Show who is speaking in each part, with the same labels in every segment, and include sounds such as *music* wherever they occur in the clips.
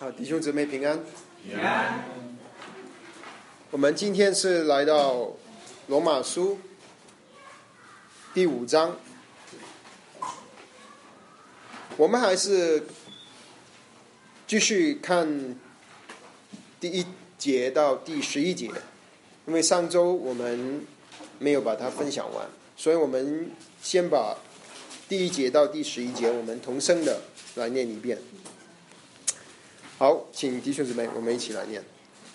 Speaker 1: 好，弟兄姊妹平安。
Speaker 2: 平安。
Speaker 1: 我们今天是来到罗马书第五章，我们还是继续看第一节到第十一节，因为上周我们没有把它分享完，所以我们先把第一节到第十一节我们同声的来念一遍。好，请弟兄姊妹，我们一起来念。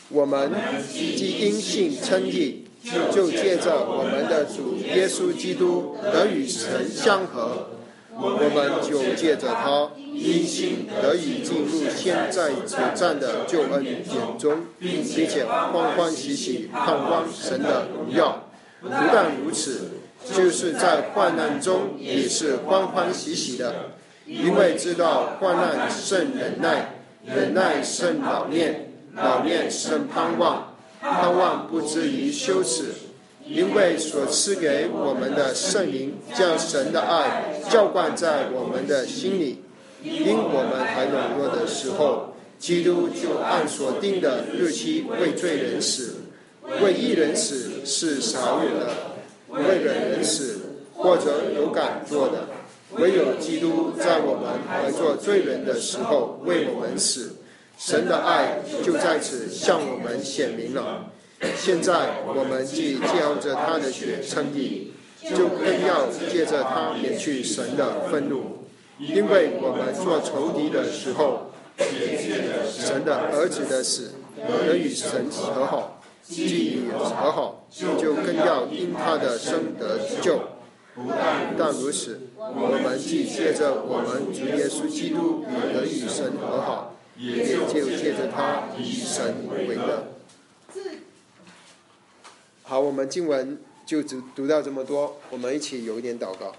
Speaker 1: 我们既因信称义，就借着我们的主耶稣基督得与神相合，我们就借着他因信得以进入现在此战的救恩典中，并且欢欢喜喜盼望神的荣耀。不但如此，就是在患难中也是欢欢喜喜的，因为知道患难胜忍耐。忍耐胜老练，老练胜盼望，盼望不至于羞耻，因为所赐给我们的圣灵将神的爱浇灌在我们的心里。因我们还软弱的时候，基督就按所定的日期为罪人死，为一人死是少有的，为人人死或者有敢做的。唯有基督在我们还做罪人的时候为我们死，神的爱就在此向我们显明了。现在我们既借着他的血称义，就更要借着他免去神的愤怒，因为我们做仇敌的时候，神的儿子的死得与神和好，既与和好，就更要因他的生得救。但如此，我们既借着我们主耶稣基督与人与神和好，也就借着他以神为乐。好，我们经文就只读到这么多，我们一起有一点祷告。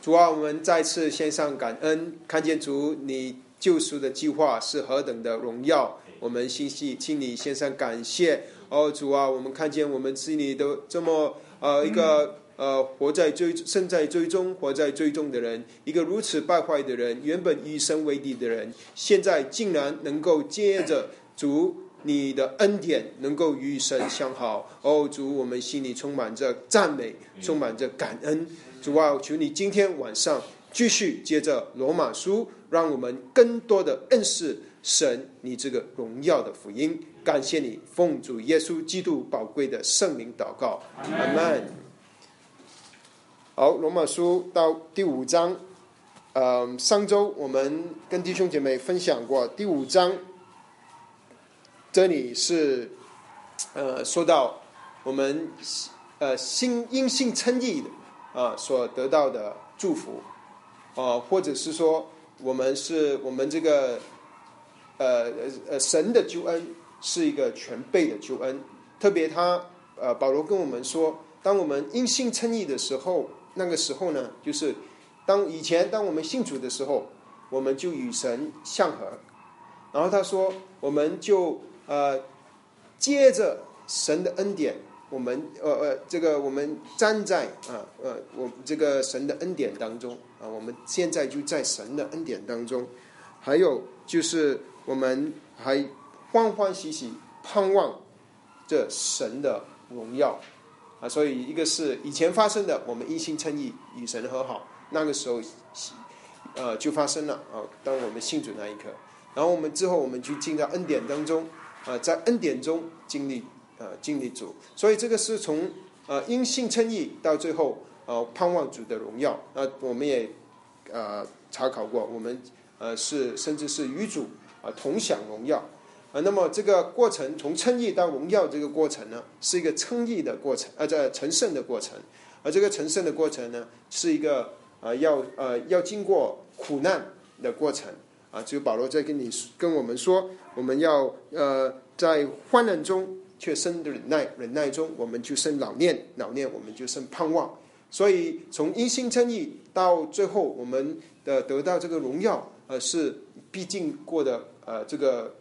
Speaker 1: 主啊，我们再次献上感恩，看见主你救赎的计划是何等的荣耀，我们心系，请你献上感谢。哦，主啊，我们看见我们心里都这么呃一个。呃，活在追身在追踪，活在追踪的人，一个如此败坏的人，原本与神为敌的人，现在竟然能够接着主你的恩典，能够与神相好。哦，主，我们心里充满着赞美，充满着感恩。主啊，求你今天晚上继续接着罗马书，让我们更多的认识神你这个荣耀的福音。感谢你，奉主耶稣基督宝贵的圣名祷告，阿门。好，罗马书到第五章，呃，上周我们跟弟兄姐妹分享过第五章，这里是呃说到我们呃信因信称义的啊所得到的祝福啊，或者是说我们是我们这个呃呃神的救恩是一个全备的救恩，特别他呃保罗跟我们说，当我们因信称义的时候。那个时候呢，就是当以前当我们信主的时候，我们就与神相合。然后他说，我们就呃接着神的恩典，我们呃呃这个我们站在啊呃我这个神的恩典当中啊，我们现在就在神的恩典当中。还有就是我们还欢欢喜喜盼望这神的荣耀。啊，所以一个是以前发生的，我们一心称义与神和好，那个时候，呃，就发生了啊。当我们信主那一刻，然后我们之后我们就进到恩典当中，啊，在恩典中经历呃经历主，所以这个是从呃因信称义到最后呃盼望主的荣耀。那我们也呃查考过，我们呃是甚至是与主啊同享荣耀。啊，那么这个过程从称义到荣耀这个过程呢，是一个称义的过程，呃，在成圣的过程。而这个成圣的过程呢，是一个啊，要呃要经过苦难的过程。啊，只有保罗在跟你跟我们说，我们要呃在患难中却生忍耐，忍耐中我们就生老练，老练我们就生盼望。所以从一心称义到最后我们的得到这个荣耀，呃，是必经过的呃这个。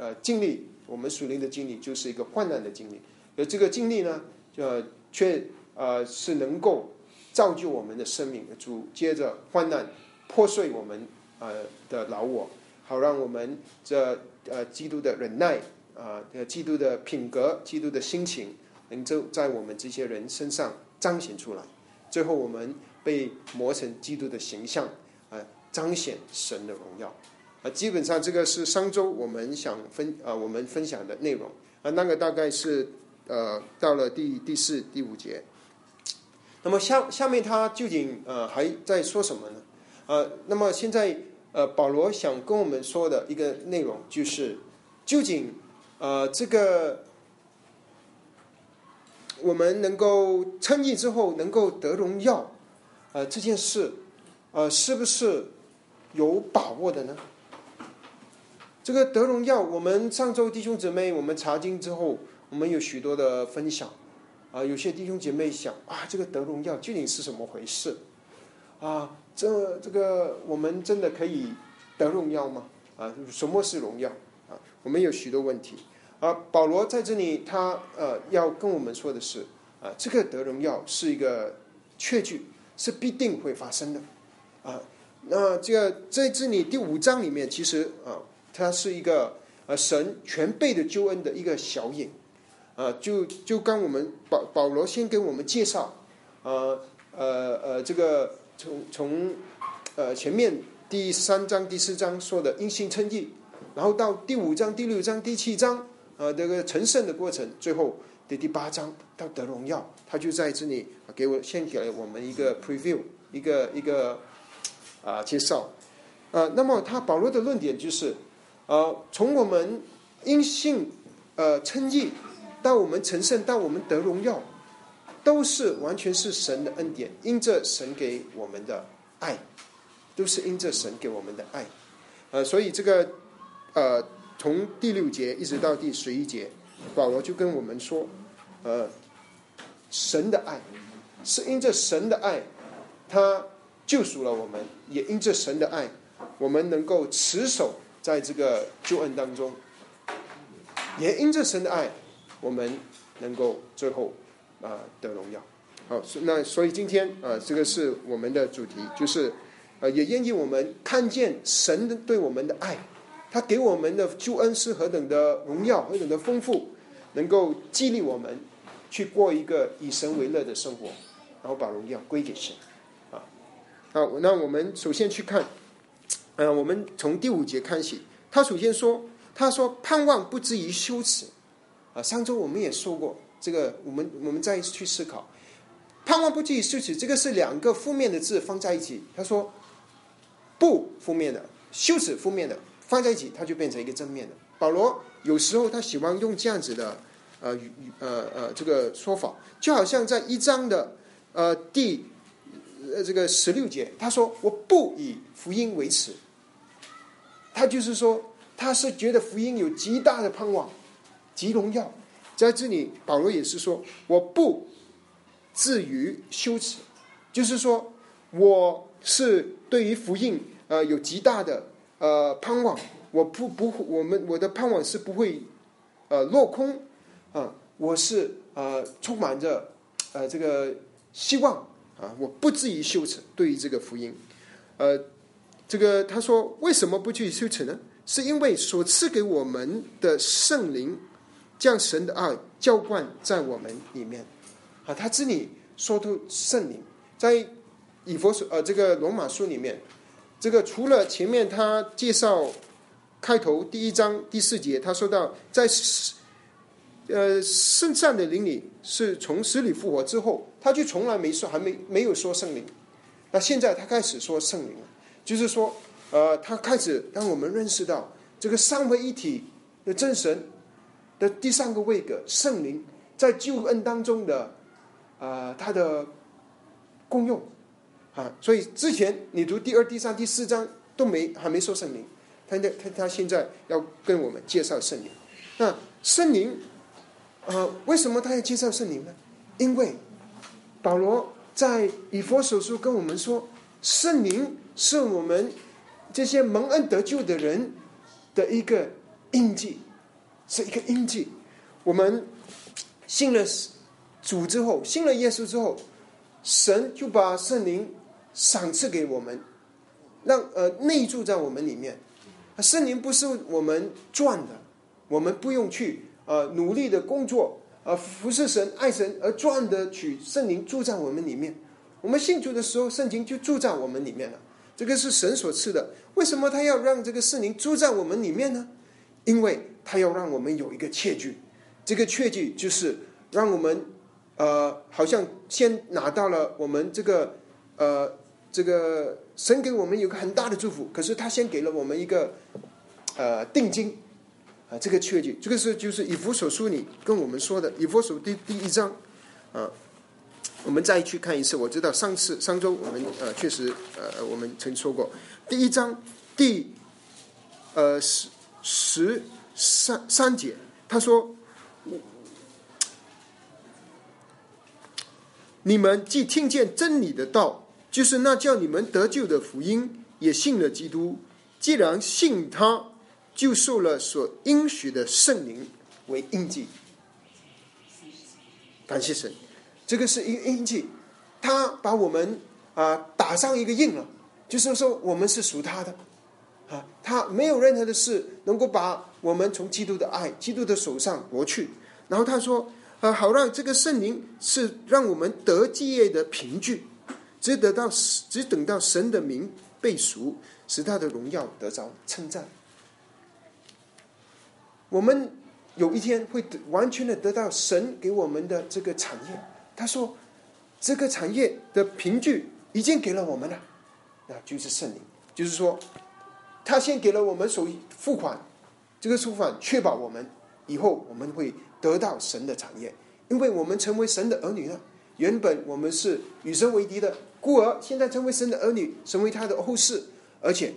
Speaker 1: 呃，经历我们属灵的经历就是一个患难的经历，而这个经历呢，呃，却呃是能够造就我们的生命。主接着患难破碎我们呃的老我，好让我们这呃基督的忍耐啊，基督的品格、基督的心情，能够在我们这些人身上彰显出来。最后，我们被磨成基督的形象呃，彰显神的荣耀啊。基本上，这个是上周我们想分啊，我们分享的内容啊。那个大概是呃，到了第第四、第五节。那么下下面他究竟呃还在说什么呢？呃，那么现在呃保罗想跟我们说的一个内容就是，究竟呃这个我们能够称义之后能够得荣耀，呃这件事呃是不是有把握的呢？这个得荣耀，我们上周弟兄姊妹我们查经之后，我们有许多的分享。啊，有些弟兄姐妹想啊，这个得荣耀究竟是什么回事？啊，这这个我们真的可以得荣耀吗？啊，什么是荣耀？啊，我们有许多问题。啊，保罗在这里他呃要跟我们说的是啊，这个得荣耀是一个确据，是必定会发生的。啊，那这个在这里第五章里面，其实啊，它是一个呃神全备的救恩的一个小影。呃，就就刚我们保保罗先给我们介绍，呃呃呃，这个从从呃前面第三章第四章说的因信称义，然后到第五章第六章第七章呃这个成圣的过程，最后的第八章到得荣耀，他就在这里给我献给了我们一个 preview，一个一个啊介绍，呃，那么他保罗的论点就是，呃，从我们因信呃称义。到我们成圣，到我们得荣耀，都是完全是神的恩典，因着神给我们的爱，都是因着神给我们的爱。呃，所以这个呃，从第六节一直到第十一节，保罗就跟我们说，呃，神的爱是因着神的爱，他救赎了我们，也因着神的爱，我们能够持守在这个救恩当中，也因着神的爱。我们能够最后啊得荣耀，好，那所以今天啊这个是我们的主题，就是呃也愿意我们看见神的对我们的爱，他给我们的救恩是何等的荣耀，何等的丰富，能够激励我们去过一个以神为乐的生活，然后把荣耀归给神啊。好，那我们首先去看，呃，我们从第五节看起，他首先说，他说盼望不至于羞耻。啊，上周我们也说过这个，我们我们再去思考，盼望不至于羞耻，这个是两个负面的字放在一起。他说不负面的，羞耻负面的放在一起，它就变成一个正面的。保罗有时候他喜欢用这样子的呃呃呃这个说法，就好像在一章的呃第呃这个十六节，他说我不以福音为耻，他就是说他是觉得福音有极大的盼望。极荣耀，在这里保罗也是说，我不至于羞耻，就是说我是对于福音呃有极大的呃盼望，我不不我们我的盼望是不会呃落空。啊，我是呃充满着呃这个希望。啊，我不至于羞耻对于这个福音，呃，这个他说为什么不至于羞耻呢？是因为所赐给我们的圣灵。将神的爱浇灌在我们里面，啊，他这里说出圣灵，在以佛所呃这个罗马书里面，这个除了前面他介绍开头第一章第四节，他说到在呃圣善的灵里是从死里复活之后，他就从来没说还没没有说圣灵，那现在他开始说圣灵了，就是说呃他开始让我们认识到这个三位一体的真神。的第三个位格，圣灵在救恩当中的，啊，它的功用啊，所以之前你读第二、第三、第四章都没还没说圣灵，他他他现在要跟我们介绍圣灵。那圣灵，呃，为什么他要介绍圣灵呢？因为保罗在以佛所书跟我们说，圣灵是我们这些蒙恩得救的人的一个印记。是一个印记。我们信了主之后，信了耶稣之后，神就把圣灵赏赐给我们，让呃内住在我们里面。圣灵不是我们赚的，我们不用去呃努力的工作，呃服侍神、爱神而赚的取圣灵住在我们里面。我们信主的时候，圣经就住在我们里面了。这个是神所赐的。为什么他要让这个圣灵住在我们里面呢？因为他要让我们有一个确据，这个确据就是让我们呃，好像先拿到了我们这个呃，这个神给我们有个很大的祝福，可是他先给了我们一个呃定金啊，这个确据，这个是就是以弗所书里跟我们说的，以弗所第第一章啊。我们再去看一次，我知道上次上周我们呃确实呃我们曾说过，第一章第呃十十三三节，他说：“你们既听见真理的道，就是那叫你们得救的福音，也信了基督。既然信他，就受了所应许的圣灵为印记。感谢神。”这个是一个印记，他把我们啊打上一个印了，就是说我们是属他的，啊，他没有任何的事能够把我们从基督的爱、基督的手上夺去。然后他说，啊，好让这个圣灵是让我们得基业的凭据，只得到只等到神的名被赎，使他的荣耀得着称赞。我们有一天会得完全的得到神给我们的这个产业。他说：“这个产业的凭据已经给了我们了，那就是圣灵。就是说，他先给了我们首付款，这个付款确保我们以后我们会得到神的产业，因为我们成为神的儿女了。原本我们是与神为敌的孤儿，现在成为神的儿女，成为他的后世。而且，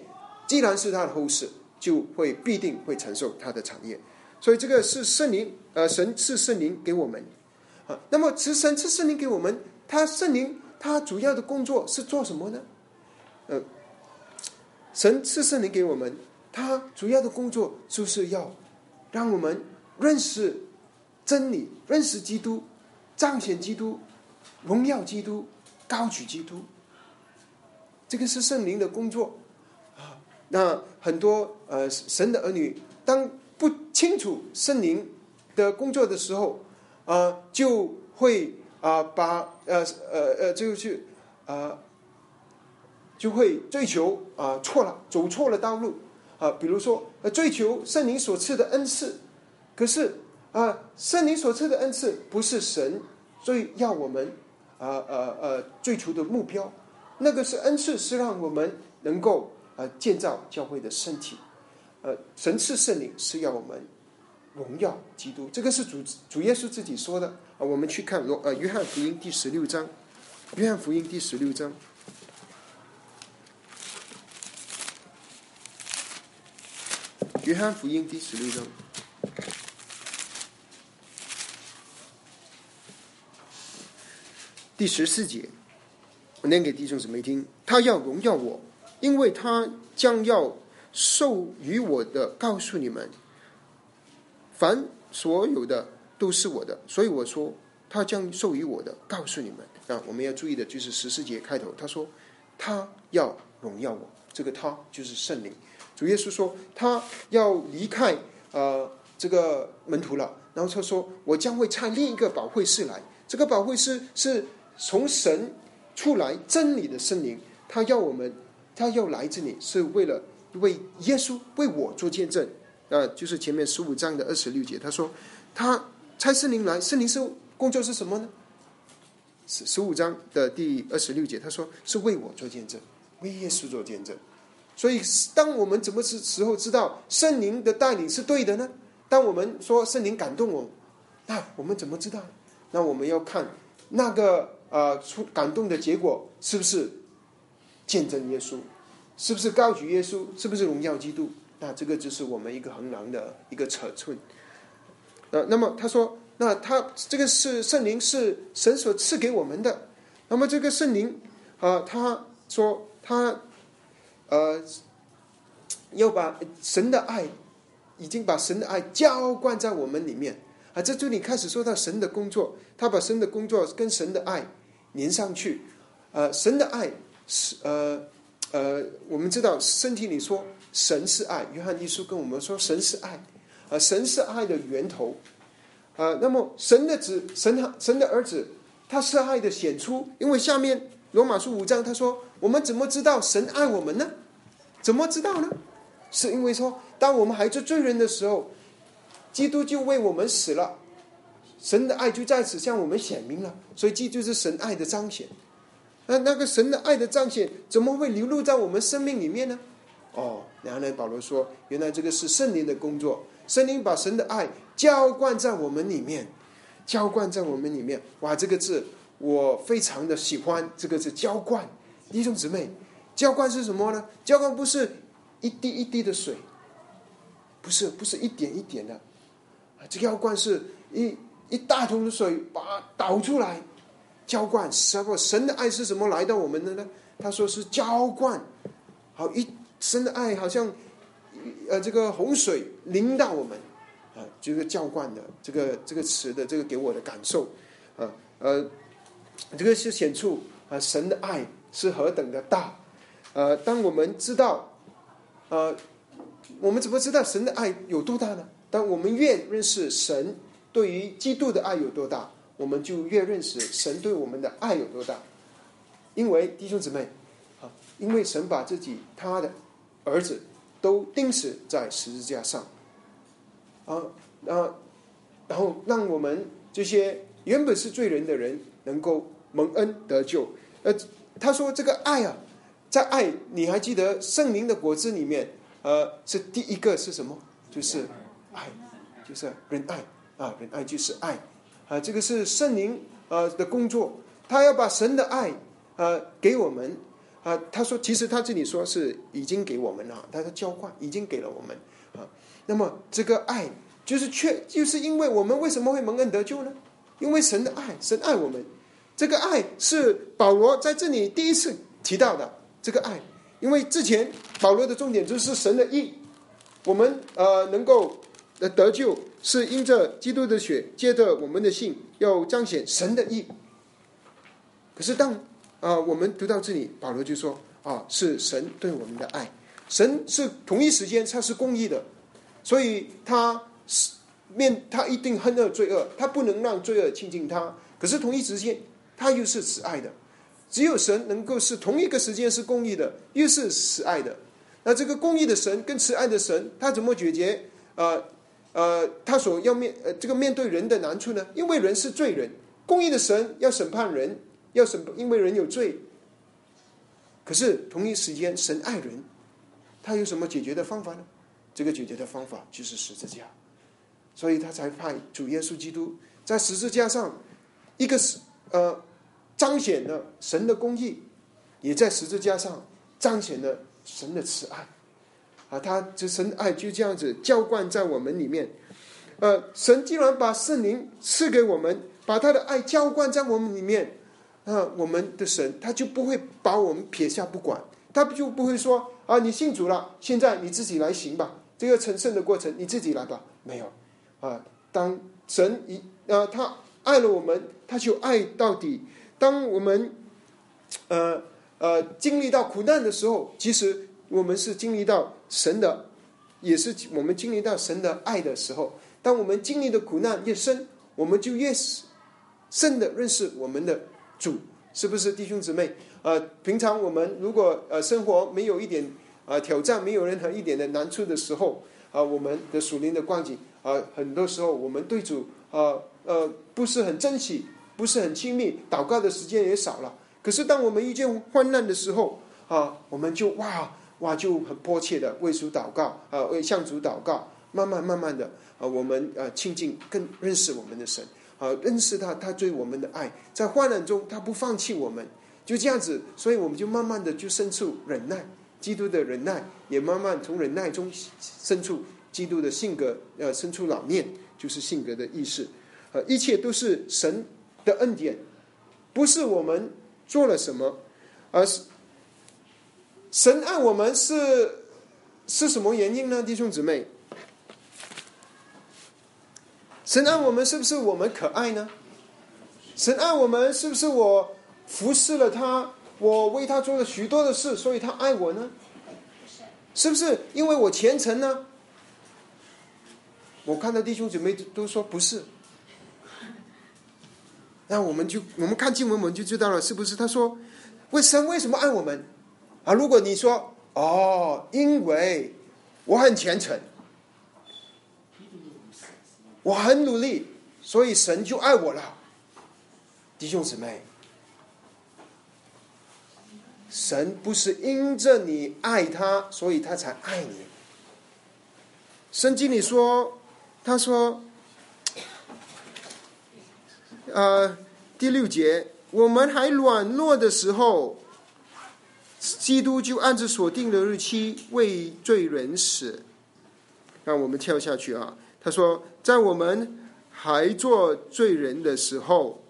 Speaker 1: 既然是他的后世，就会必定会承受他的产业。所以，这个是圣灵，呃，神是圣灵给我们。”啊，那么慈神赐圣灵给我们，他圣灵他主要的工作是做什么呢？呃，神赐圣灵给我们，他主要的工作就是要让我们认识真理，认识基督，彰显基督，荣耀基督，高举基督。这个是圣灵的工作啊。那很多呃神的儿女，当不清楚圣灵的工作的时候，啊，就会啊，把呃呃呃，就去啊，就会追求啊错了，走错了道路啊。比如说，呃，追求圣灵所赐的恩赐，可是啊，圣灵所赐的恩赐不是神最要我们啊呃呃追求的目标。那个是恩赐，是让我们能够啊建造教会的身体。呃，神赐圣灵是要我们。荣耀基督，这个是主主耶稣自己说的啊。我们去看罗呃约翰福音第十六章，约翰福音第十六章，约翰福音第十六章第十四节，我念给弟兄姊妹听。他要荣耀我，因为他将要授予我的，告诉你们。凡所有的都是我的，所以我说他将授予我的，告诉你们啊！我们要注意的就是十四节开头，他说他要荣耀我，这个他就是圣灵。主耶稣说他要离开呃这个门徒了，然后他说我将会差另一个保惠师来，这个保惠师是从神出来真理的圣灵，他要我们，他要来这里是为了为耶稣为我做见证。呃，就是前面十五章的二十六节，他说他差圣灵来，圣灵是工作是什么呢？十十五章的第二十六节，他说是为我做见证，为耶稣做见证。所以，当我们怎么时时候知道圣灵的带领是对的呢？当我们说圣灵感动我，那我们怎么知道？那我们要看那个呃出感动的结果是不是见证耶稣，是不是高举耶稣，是不是荣耀基督？那这个就是我们一个衡量的一个尺寸。呃，那么他说，那他这个是圣灵是神所赐给我们的。那么这个圣灵啊，他说他呃要把神的爱，已经把神的爱浇灌在我们里面啊。这就你开始说到神的工作，他把神的工作跟神的爱连上去。呃，神的爱是呃呃，我们知道身体里说神是爱，约翰一书跟我们说神是爱，啊，神是爱的源头，啊，那么神的子，神神的儿子，他是爱的显出，因为下面罗马书五章他说，我们怎么知道神爱我们呢？怎么知道呢？是因为说，当我们还是罪人的时候，基督就为我们死了，神的爱就在此向我们显明了，所以这就是神爱的彰显。那那个神的爱的彰显，怎么会流露在我们生命里面呢？哦，然后呢，保罗说，原来这个是圣灵的工作，圣灵把神的爱浇灌在我们里面，浇灌在我们里面。哇，这个字我非常的喜欢，这个字浇灌。弟兄姊妹，浇灌是什么呢？浇灌不是一滴一滴的水，不是，不是一点一点的，啊，这浇灌是一一大桶的水把它倒出来。浇灌什么？神的爱是什么来到我们的呢？他说是浇灌，好一神的爱好像呃这个洪水淋到我们啊，这个浇灌的这个这个词的这个给我的感受啊呃，这个是显出啊神的爱是何等的大呃，当我们知道呃，我们怎么知道神的爱有多大呢？当我们越认识神对于基督的爱有多大。我们就越认识神对我们的爱有多大，因为弟兄姊妹，啊，因为神把自己他的儿子都钉死在十字架上，啊啊，然后让我们这些原本是罪人的人能够蒙恩得救。呃，他说这个爱啊，在爱，你还记得圣灵的果子里面，呃，是第一个是什么？就是爱，就是仁爱啊，仁爱就是爱。啊，这个是圣灵呃的工作，他要把神的爱呃给我们啊。他说，其实他这里说是已经给我们了，他的交换已经给了我们啊。那么这个爱就是却，就是因为我们为什么会蒙恩得救呢？因为神的爱，神爱我们。这个爱是保罗在这里第一次提到的这个爱，因为之前保罗的重点就是神的义，我们呃能够得救。是因着基督的血，接着我们的信，要彰显神的义。可是当啊，我们读到这里，保罗就说啊，是神对我们的爱。神是同一时间他是公义的，所以他是面他一定恨恶罪恶，他不能让罪恶亲近他。可是同一时间，他又是慈爱的。只有神能够是同一个时间是公义的，又是慈爱的。那这个公义的神跟慈爱的神，他怎么解决？呃。呃，他所要面呃这个面对人的难处呢？因为人是罪人，公义的神要审判人，要审，因为人有罪。可是同一时间，神爱人，他有什么解决的方法呢？这个解决的方法就是十字架，所以他才派主耶稣基督在十字架上，一个是呃彰显了神的公义，也在十字架上彰显了神的慈爱。啊，他这神爱就这样子浇灌在我们里面，呃，神既然把圣灵赐给我们，把他的爱浇灌在我们里面，啊，我们的神他就不会把我们撇下不管，他就不会说啊，你信主了，现在你自己来行吧，这个成圣的过程你自己来吧，没有，啊，当神一啊，他爱了我们，他就爱到底。当我们呃呃经历到苦难的时候，其实。我们是经历到神的，也是我们经历到神的爱的时候。当我们经历的苦难越深，我们就越是深的认识我们的主，是不是弟兄姊妹？呃，平常我们如果呃生活没有一点啊挑战，没有任何一点的难处的时候，啊，我们的属灵的光景啊，很多时候我们对主啊呃不是很珍惜，不是很亲密，祷告的时间也少了。可是当我们遇见患难的时候啊，我们就哇。哇，就很迫切的为主祷告啊，为向主祷告，慢慢慢慢的啊，我们呃亲近更认识我们的神啊，认识他，他对我们的爱，在患难中他不放弃我们，就这样子，所以我们就慢慢的就生出忍耐，基督的忍耐也慢慢从忍耐中生出基督的性格，呃，生出老念，就是性格的意识，呃，一切都是神的恩典，不是我们做了什么，而是。神爱我们是是什么原因呢，弟兄姊妹？神爱我们是不是我们可爱呢？神爱我们是不是我服侍了他，我为他做了许多的事，所以他爱我呢？是不是因为我虔诚呢？我看到弟兄姊妹都说不是。那我们就我们看经文，我们就知道了，是不是？他说，为神为什么爱我们？啊，如果你说哦，因为我很虔诚，我很努力，所以神就爱我了。弟兄姊妹，神不是因着你爱他，所以他才爱你。圣经里说，他说。呃，第六节，我们还软弱的时候，基督就按着所定的日期为罪人死。让我们跳下去啊！他说，在我们还做罪人的时候，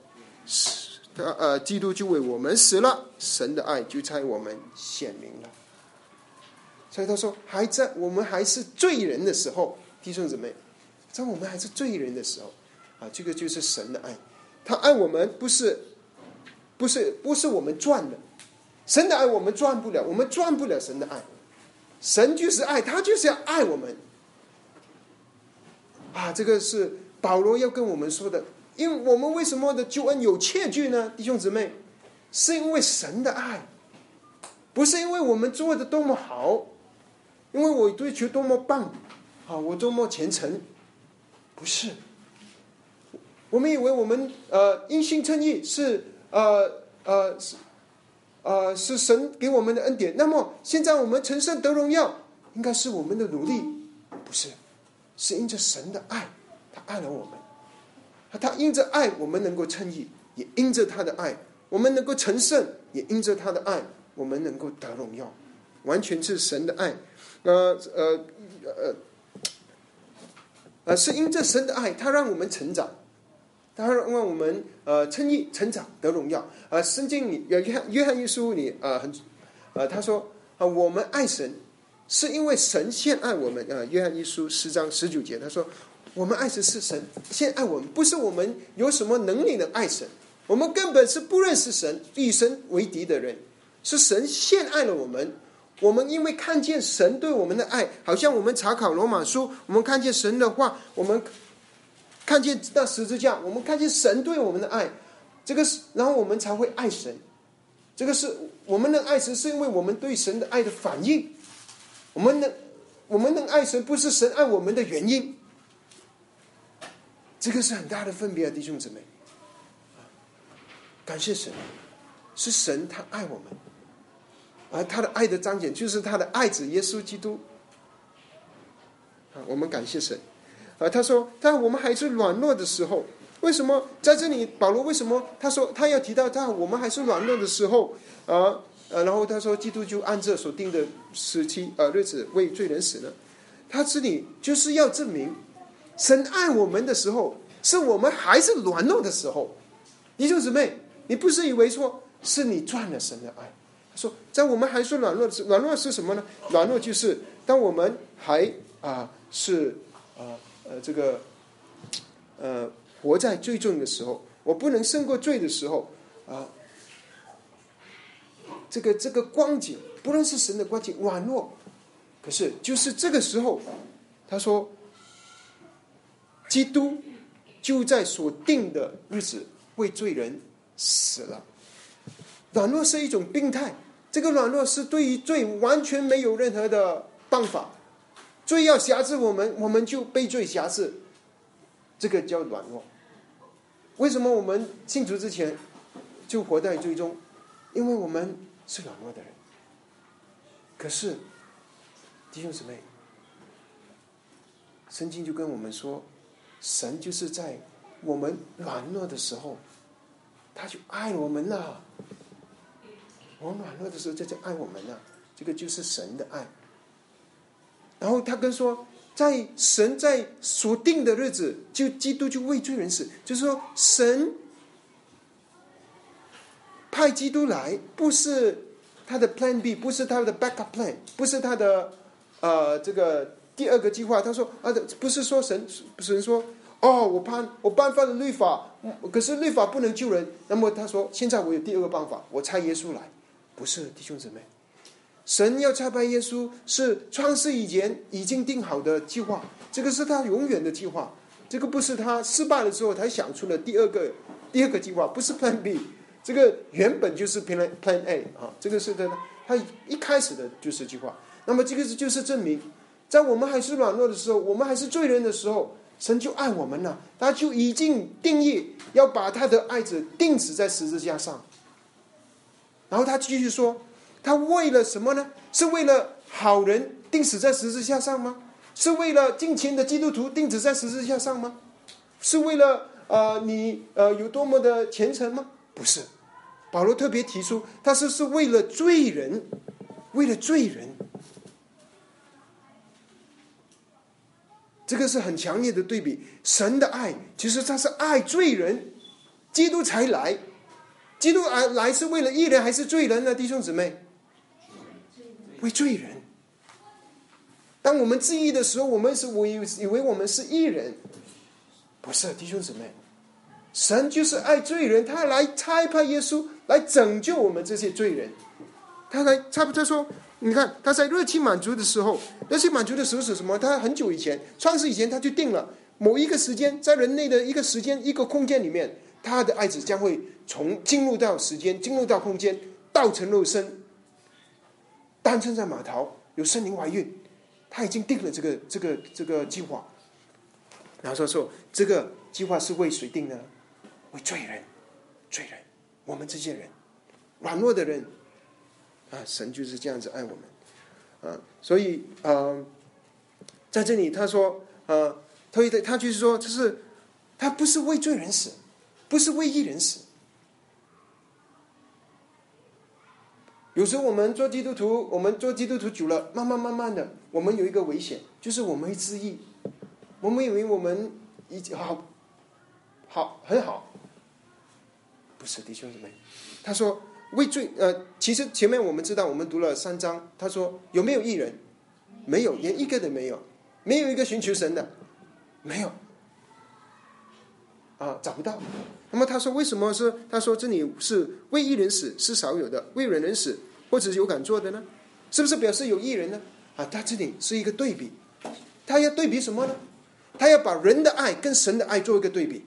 Speaker 1: 他呃，基督就为我们死了，神的爱就在我们显明了。所以他说，还在我们还是罪人的时候，弟兄姊妹，在我们还是罪人的时候，啊，这个就是神的爱。他爱我们不是，不是不是我们赚的，神的爱我们赚不了，我们赚不了神的爱，神就是爱，他就是要爱我们。啊，这个是保罗要跟我们说的，因为我们为什么的救恩有切据呢？弟兄姊妹，是因为神的爱，不是因为我们做的多么好，因为我追求多么棒，啊，我多么虔诚，不是。我们以为我们呃因信称义是呃呃是呃是神给我们的恩典，那么现在我们成圣得荣耀，应该是我们的努力，不是？是因着神的爱，他爱了我们，他因着爱我们能够称义，也因着他的爱我们能够成圣，也因着他的爱我们能够得荣耀，完全是神的爱，呃呃呃呃是因着神的爱，他让我们成长。他让我们呃称义、成长、得荣耀。呃，圣经里约翰约翰一书里呃很呃他说啊，我们爱神是因为神先爱我们。呃，约翰一书十章十九节他说，我们爱神是神先爱我们，不是我们有什么能力的爱神，我们根本是不认识神、与神为敌的人，是神先爱了我们。我们因为看见神对我们的爱，好像我们查考罗马书，我们看见神的话，我们。看见那十字架，我们看见神对我们的爱，这个是，然后我们才会爱神。这个是我们能爱神，是因为我们对神的爱的反应。我们能，我们能爱神，不是神爱我们的原因。这个是很大的分别啊，弟兄姊妹。感谢神，是神他爱我们，而他的爱的彰显就是他的爱子耶稣基督。啊，我们感谢神。啊，他说，在我们还是软弱的时候，为什么在这里？保罗为什么他说他要提到在我们还是软弱的时候啊？呃然后他说，基督就按这所定的时期呃日子为罪人死呢？他这里就是要证明，神爱我们的时候，是我们还是软弱的时候。弟兄姊妹，你不是以为说是你赚了神的爱？他说，在我们还是软弱，软弱是什么呢？软弱就是当我们还啊是啊。呃，这个，呃，活在最重的时候，我不能胜过罪的时候，啊，这个这个光景，不论是神的光景软弱，可是就是这个时候，他说，基督就在所定的日子为罪人死了。软弱是一种病态，这个软弱是对于罪完全没有任何的办法。罪要辖制我们，我们就被罪辖制，这个叫软弱。为什么我们信主之前就活在罪中？因为我们是软弱的人。可是弟兄姊妹，圣经就跟我们说，神就是在我们软弱的时候，他就爱我们了。我们软弱的时候，他就爱我们了。这个就是神的爱。然后他跟说，在神在所定的日子，就基督就为罪人死，就是说神派基督来，不是他的 Plan B，不是他的 Backup Plan，不是他的呃这个第二个计划。他说啊，不是说神神说哦，我颁我颁发了律法，可是律法不能救人。那么他说，现在我有第二个办法，我差耶稣来，不是弟兄姊妹，神要差派耶稣是创世以前已经定好的计划，这个是他永远的计划，这个不是他失败了之后才想出了第二个第二个计划，不是 Plan B，这个原本就是 Plan Plan A 啊，这个是他他一开始的就是计划。那么这个是就是证明，在我们还是软弱的时候，我们还是罪人的时候，神就爱我们了，他就已经定义要把他的爱子钉死在十字架上。然后他继续说，他为了什么呢？是为了好人钉死在十字架上吗？是为了敬虔的基督徒钉死在十字架上吗？是为了呃你呃有多么的虔诚吗？不是，保罗特别提出，他是是为了罪人，为了罪人。这个是很强烈的对比。神的爱其实他是爱罪人，基督才来。基督来来是为了义人还是罪人呢？弟兄姊妹，为罪人。当我们自义的时候，我们是我以以为我们是义人，不是弟兄姊妹。神就是爱罪人，他来差派耶稣来拯救我们这些罪人。他来差不多说，你看他在热气满足的时候，热气满足的时候是什么？他很久以前创世以前他就定了某一个时间，在人类的一个时间一个空间里面。他的爱子将会从进入到时间，进入到空间，道成肉身，诞生在马槽，有圣灵怀孕，他已经定了这个这个这个计划。然后说说这个计划是为谁定的？为罪人，罪人，我们这些人，软弱的人，啊，神就是这样子爱我们，啊，所以啊，在这里他说，啊，他他就是说，就是他不是为罪人死。不是为一人死。有时候我们做基督徒，我们做基督徒久了，慢慢慢慢的，我们有一个危险，就是我们会自义，我们以为我们已经好，好很好。不是弟兄姊妹，他说为罪呃，其实前面我们知道，我们读了三章，他说有没有一人？没有，连一个都没有，没有一个寻求神的，没有。啊，找不到。那么他说，为什么是？他说这里是为一人死是少有的，为人人死或者有敢做的呢？是不是表示有一人呢？啊，他这里是一个对比，他要对比什么呢？他要把人的爱跟神的爱做一个对比。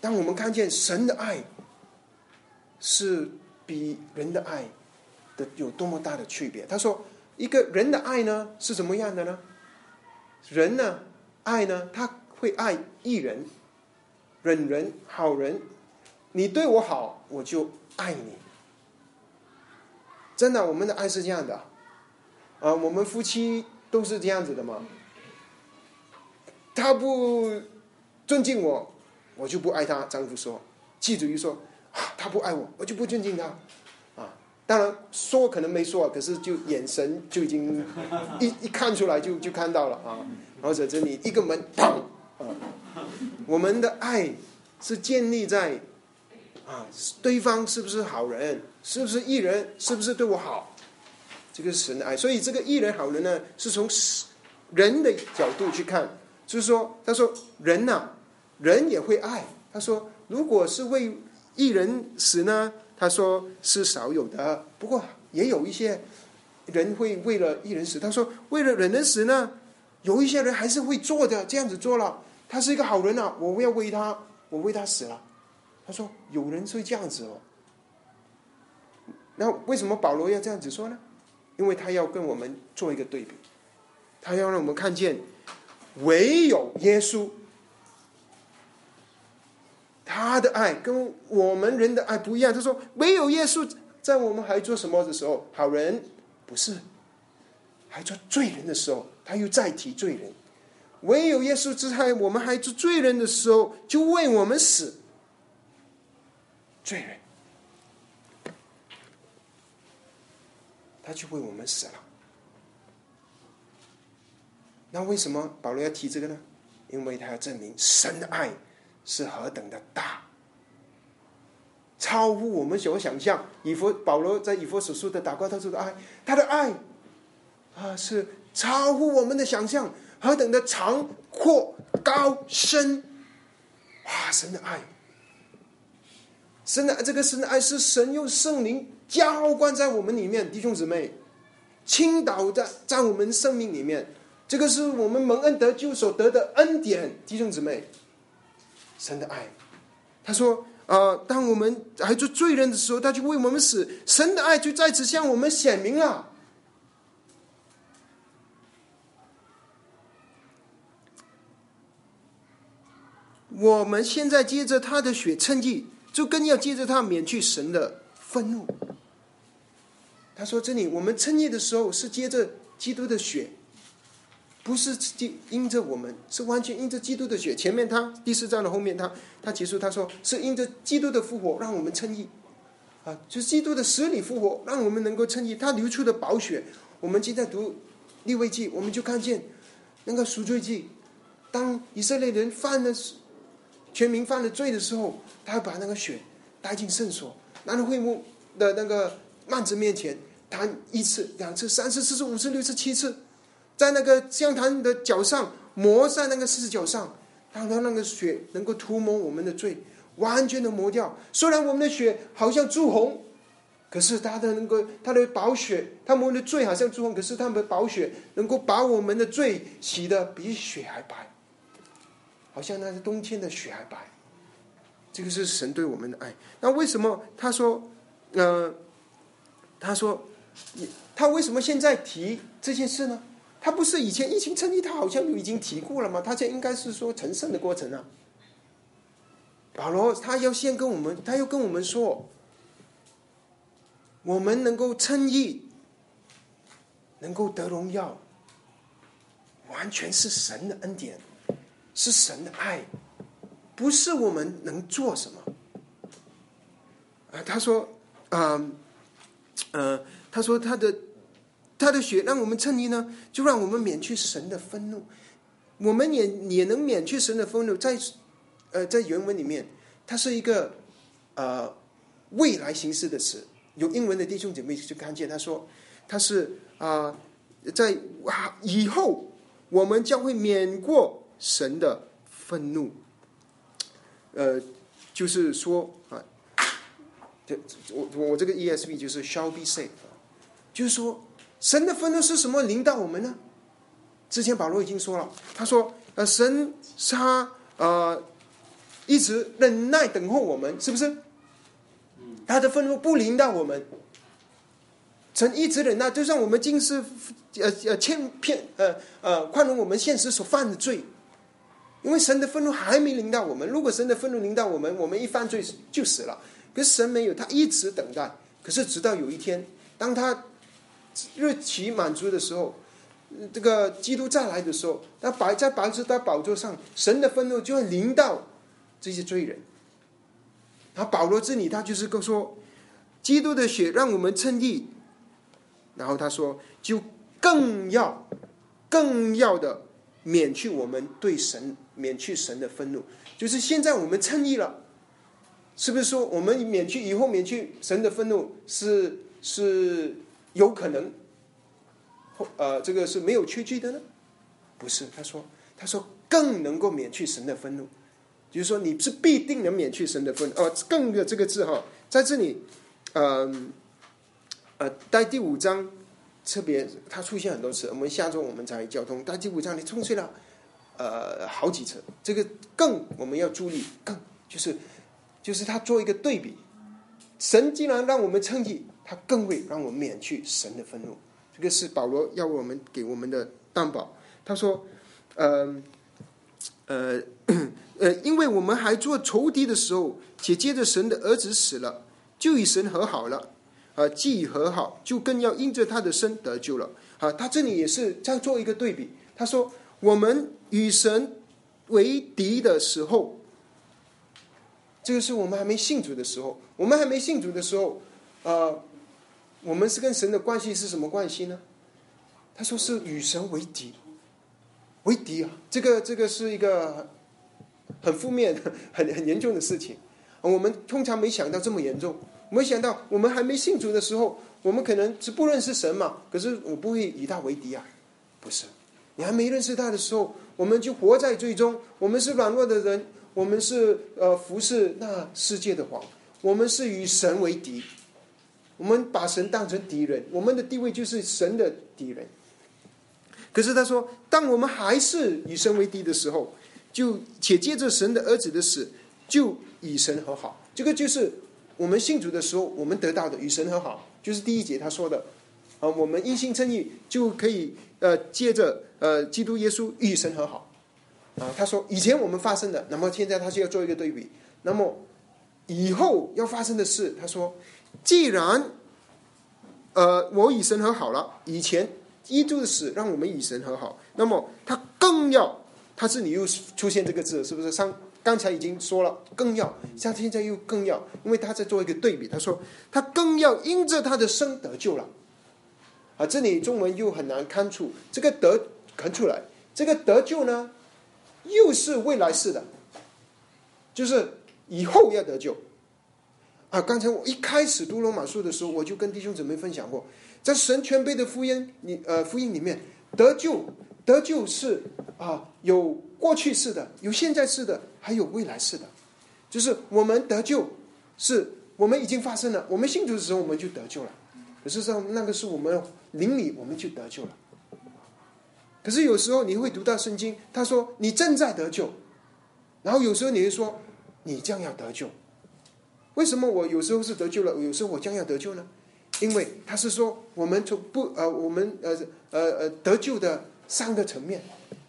Speaker 1: 当我们看见神的爱是比人的爱的有多么大的区别，他说一个人的爱呢是怎么样的呢？人呢，爱呢，他会爱一人，忍人，好人。你对我好，我就爱你。真的，我们的爱是这样的，啊，我们夫妻都是这样子的嘛。他不尊敬我，我就不爱他。丈夫说，妻子一说，他不爱我，我就不尊敬他。啊当然说可能没说，可是就眼神就已经 *laughs* 一一看出来就就看到了啊，然后在这里一个门砰啊，我们的爱是建立在啊对方是不是好人，是不是艺人，是不是对我好，这个是神的爱。所以这个艺人好人呢，是从人的角度去看，就是说他说人呐，人也会爱。他说如果是为一人死呢？他说是少有的，不过也有一些人会为了一人死。他说为了人人死呢，有一些人还是会做的，这样子做了，他是一个好人啊，我要为他，我为他死了。他说有人会这样子哦。那为什么保罗要这样子说呢？因为他要跟我们做一个对比，他要让我们看见唯有耶稣。他的爱跟我们人的爱不一样。他说：“唯有耶稣在我们还做什么的时候，好人不是还做罪人的时候，他又再提罪人。唯有耶稣在我们还做罪人的时候，就为我们死。罪人，他就为我们死了。那为什么保罗要提这个呢？因为他要证明神的爱。”是何等的大，超乎我们所想象。以佛保罗在以佛所说的祷告，他说的爱，他的爱啊，是超乎我们的想象，何等的长阔高深！哇，神的爱神的这个神的爱是神用圣灵浇灌在我们里面，弟兄姊妹，倾倒在在我们生命里面。这个是我们蒙恩得救所得的恩典，弟兄姊妹，神的爱。他说：“啊，当我们还做罪人的时候，他就为我们死，神的爱就在此向我们显明了。”我们现在接着他的血称义，就更要接着他免去神的愤怒。他说：“这里我们称义的时候是接着基督的血。”不是因着我们，是完全因着基督的血。前面他第四章的后面，他他结束他说是因着基督的复活，让我们称义，啊，就是基督的死里复活，让我们能够称义。他流出的宝血，我们今天读立位记，我们就看见那个赎罪记，当以色列人犯了全民犯了罪的时候，他把那个血带进圣所，拿到会幕的那个幔子面前，弹一次、两次、三次、四次、五次、六次、七次。在那个香坛的脚上磨在那个十字脚上，让他那个血能够涂抹我们的罪，完全的磨掉。虽然我们的血好像朱红，可是他的那个他的宝血，他们的罪好像朱红，可是他们的宝血能够把我们的罪洗的比雪还白，好像那是冬天的雪还白。这个是神对我们的爱。那为什么他说，呃，他说，他为什么现在提这件事呢？他不是以前疫情成立，他好像就已经提过了吗？他这应该是说成圣的过程啊。保罗他要先跟我们，他要跟我们说，我们能够称义，能够得荣耀，完全是神的恩典，是神的爱，不是我们能做什么。啊，他说，嗯，呃，他说他的。他的血让我们称义呢，就让我们免去神的愤怒，我们也也能免去神的愤怒。在呃，在原文里面，它是一个呃未来形式的词。有英文的弟兄姐妹就看见，他说他是啊，在啊以后我们将会免过神的愤怒。呃，就是说啊，这我我这个 ESV 就是 shall be saved，就是说。神的愤怒是什么临到我们呢？之前保罗已经说了，他说：“呃，神他呃一直忍耐等候我们，是不是？他的愤怒不临到我们，神一直忍耐，就像我们今世呃呃欠骗呃呃宽容我们现实所犯的罪，因为神的愤怒还没临到我们。如果神的愤怒临到我们，我们一犯罪就死了。可是神没有，他一直等待。可是直到有一天，当他。日期满足的时候，这个基督再来的时候，他摆在摆在他宝座上，神的愤怒就会临到这些罪人。然后保罗这里他就是说，基督的血让我们称义，然后他说就更要更要的免去我们对神免去神的愤怒，就是现在我们称义了，是不是说我们免去以后免去神的愤怒是是？有可能，呃，这个是没有缺据的呢？不是，他说，他说更能够免去神的愤怒，就是说你是必定能免去神的愤怒。哦，更的这个字哈，在这里，嗯，呃，在第五章特别它出现很多次。我们下周我们在交通，在第五章里充斥了呃好几次。这个更我们要注意，更就是就是他做一个对比，神既然让我们称义。他更会让我免去神的愤怒，这个是保罗要我们给我们的担保。他说：“呃，呃，*coughs* 呃，因为我们还做仇敌的时候，且接着神的儿子死了，就与神和好了。啊，既已和好，就更要因着他的身得救了。啊，他这里也是在做一个对比。他说，我们与神为敌的时候，这个是我们还没信主的时候。我们还没信主的时候，啊。”我们是跟神的关系是什么关系呢？他说是与神为敌，为敌啊！这个这个是一个很负面、*laughs* 很很严重的事情。我们通常没想到这么严重，没想到我们还没信主的时候，我们可能是不认识神嘛。可是我不会与他为敌啊，不是？你还没认识他的时候，我们就活在最终。我们是软弱的人，我们是呃服侍那世界的王。我们是与神为敌，我们把神当成敌人，我们的地位就是神的敌人。可是他说，当我们还是与神为敌的时候，就且借着神的儿子的死，就与神和好。这个就是我们信主的时候，我们得到的与神和好，就是第一节他说的啊，我们因信称义，就可以呃，借着呃，基督耶稣与神和好啊。他说，以前我们发生的，那么现在他就要做一个对比。那么以后要发生的事，他说，既然呃，我与神和好了，以前。基督的死让我们与神和好，那么他更要，他这里又出现这个字，是不是？上刚才已经说了，更要，像现在又更要，因为他在做一个对比，他说他更要因着他的生得救了。啊，这里中文又很难看出这个得看出来，这个得救呢，又是未来式的，就是以后要得救。啊，刚才我一开始读罗马书的时候，我就跟弟兄姊妹分享过。在神全备的福音，你呃福音里面得救，得救是啊有过去式的，有现在式的，还有未来式的。就是我们得救，是我们已经发生了。我们信主的时候，我们就得救了。可是上那个是我们灵里，我们就得救了。可是有时候你会读到圣经，他说你正在得救，然后有时候你会说你将要得救。为什么我有时候是得救了，有时候我将要得救呢？因为他是说，我们从不呃，我们呃呃呃得救的三个层面，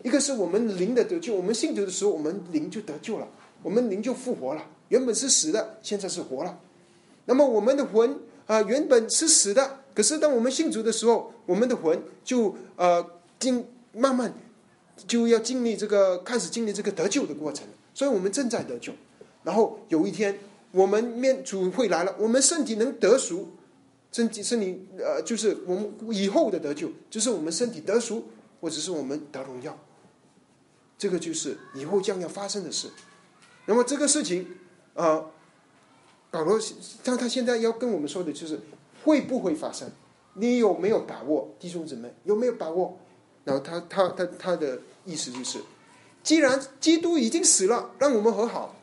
Speaker 1: 一个是我们灵的得救，我们信主的时候，我们灵就得救了，我们灵就复活了，原本是死的，现在是活了。那么我们的魂啊，原本是死的，可是当我们信主的时候，我们的魂就呃经慢慢就要经历这个开始经历这个得救的过程，所以我们正在得救。然后有一天，我们面主会来了，我们身体能得赎。身体身体呃，就是我们以后的得救，就是我们身体得赎，或者是我们得荣耀，这个就是以后将要发生的事。那么这个事情啊，保罗像他现在要跟我们说的就是会不会发生？你有没有把握？弟兄姊妹有没有把握？然后他他他他的意思就是，既然基督已经死了，让我们和好，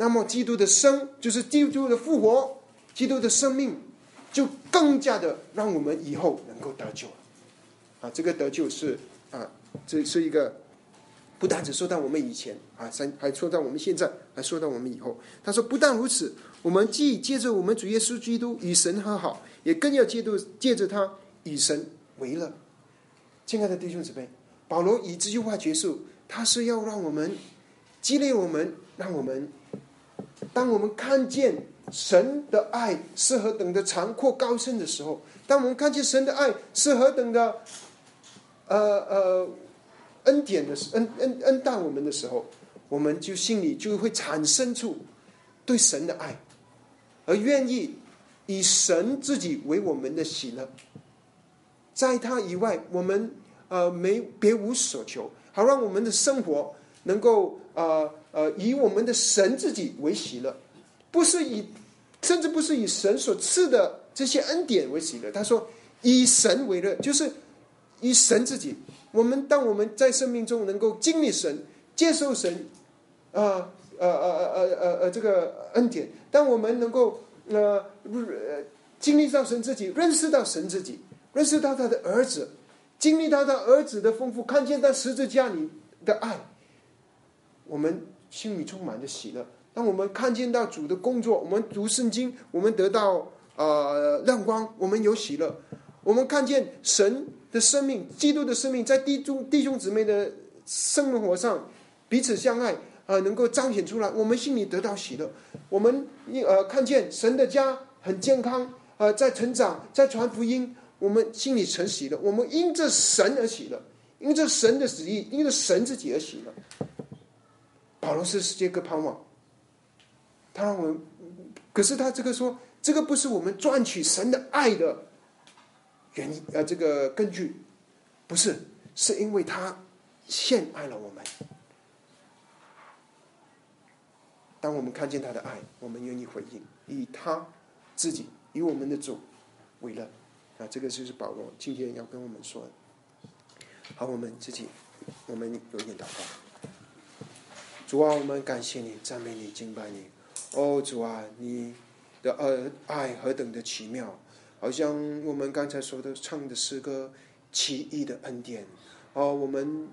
Speaker 1: 那么基督的生就是基督的复活，基督的生命。就更加的让我们以后能够得救啊！这个得救是啊，这是一个不单只说到我们以前啊，还还说到我们现在，还说到我们以后。他说，不但如此，我们既借着我们主耶稣基督与神和好，也更要借着借着他与神为乐。亲爱的弟兄姊妹，保罗以这句话结束，他是要让我们激励我们，让我们当我们看见。神的爱是何等的长阔高深的时候，当我们看见神的爱是何等的，呃呃恩典的恩恩恩待我们的时候，我们就心里就会产生出对神的爱，而愿意以神自己为我们的喜乐，在他以外，我们呃没别无所求，好让我们的生活能够呃呃以我们的神自己为喜乐，不是以。甚至不是以神所赐的这些恩典为喜乐，他说以神为乐，就是以神自己。我们当我们在生命中能够经历神、接受神，啊呃呃呃呃呃呃这个恩典，当我们能够呃经历到神自己，认识到神自己，认识到他的儿子，经历到他儿子的丰富，看见他十字架里的爱，我们心里充满着喜乐。当我们看见到主的工作，我们读圣经，我们得到呃亮光，我们有喜乐。我们看见神的生命、基督的生命，在弟兄弟兄姊妹的生活上彼此相爱啊，能够彰显出来，我们心里得到喜乐。我们呃看见神的家很健康呃，在成长，在传福音，我们心里成喜乐。我们因着神而喜乐，因着神的旨意，因着神自己而喜乐。保罗是世界各盼望。他让我们，可是他这个说，这个不是我们赚取神的爱的原因，呃，这个根据不是，是因为他献爱了我们。当我们看见他的爱，我们愿意回应，以他自己，以我们的主为乐。啊，这个就是保罗今天要跟我们说的。好，我们自己，我们有一点祷告。主啊，我们感谢你，赞美你，敬拜你。哦，主啊，你的呃爱何等的奇妙，好像我们刚才说的唱的诗歌奇异的恩典哦，我们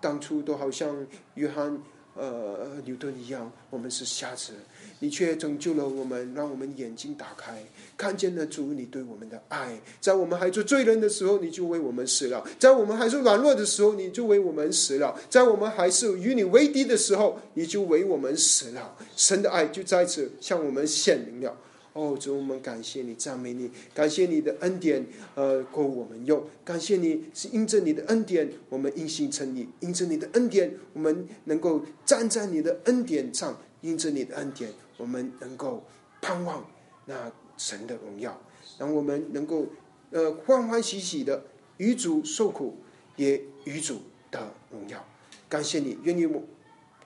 Speaker 1: 当初都好像约翰呃牛顿一样，我们是瞎子。你却拯救了我们，让我们眼睛打开，看见了主你对我们的爱。在我们还做罪人的时候，你就为我们死了；在我们还是软弱的时候，你就为我们死了；在我们还是与你为敌的时候，你就为我们死了。神的爱就在此向我们显明了。哦，主，我们感谢你，赞美你，感谢你的恩典，呃，够我们用。感谢你是因着你的恩典，我们因信称义；因着你的恩典，我们能够站在你的恩典上；因着你的恩典。我们能够盼望那神的荣耀，让我们能够呃欢欢喜喜的与主受苦，也与主的荣耀。感谢你，愿意我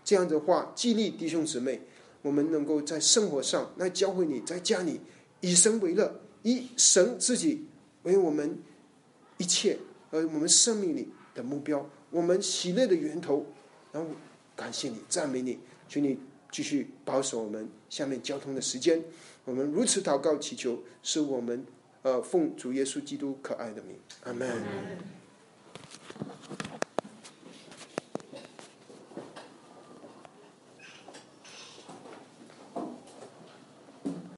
Speaker 1: 这样的话激励弟兄姊妹，我们能够在生活上来教会你，在家里以神为乐，以神自己为我们一切，而我们生命里的目标，我们喜乐的源头。然后感谢你，赞美你，求你。继续保守我们下面交通的时间，我们如此祷告祈求，是我们呃奉主耶稣基督可爱的名，阿门。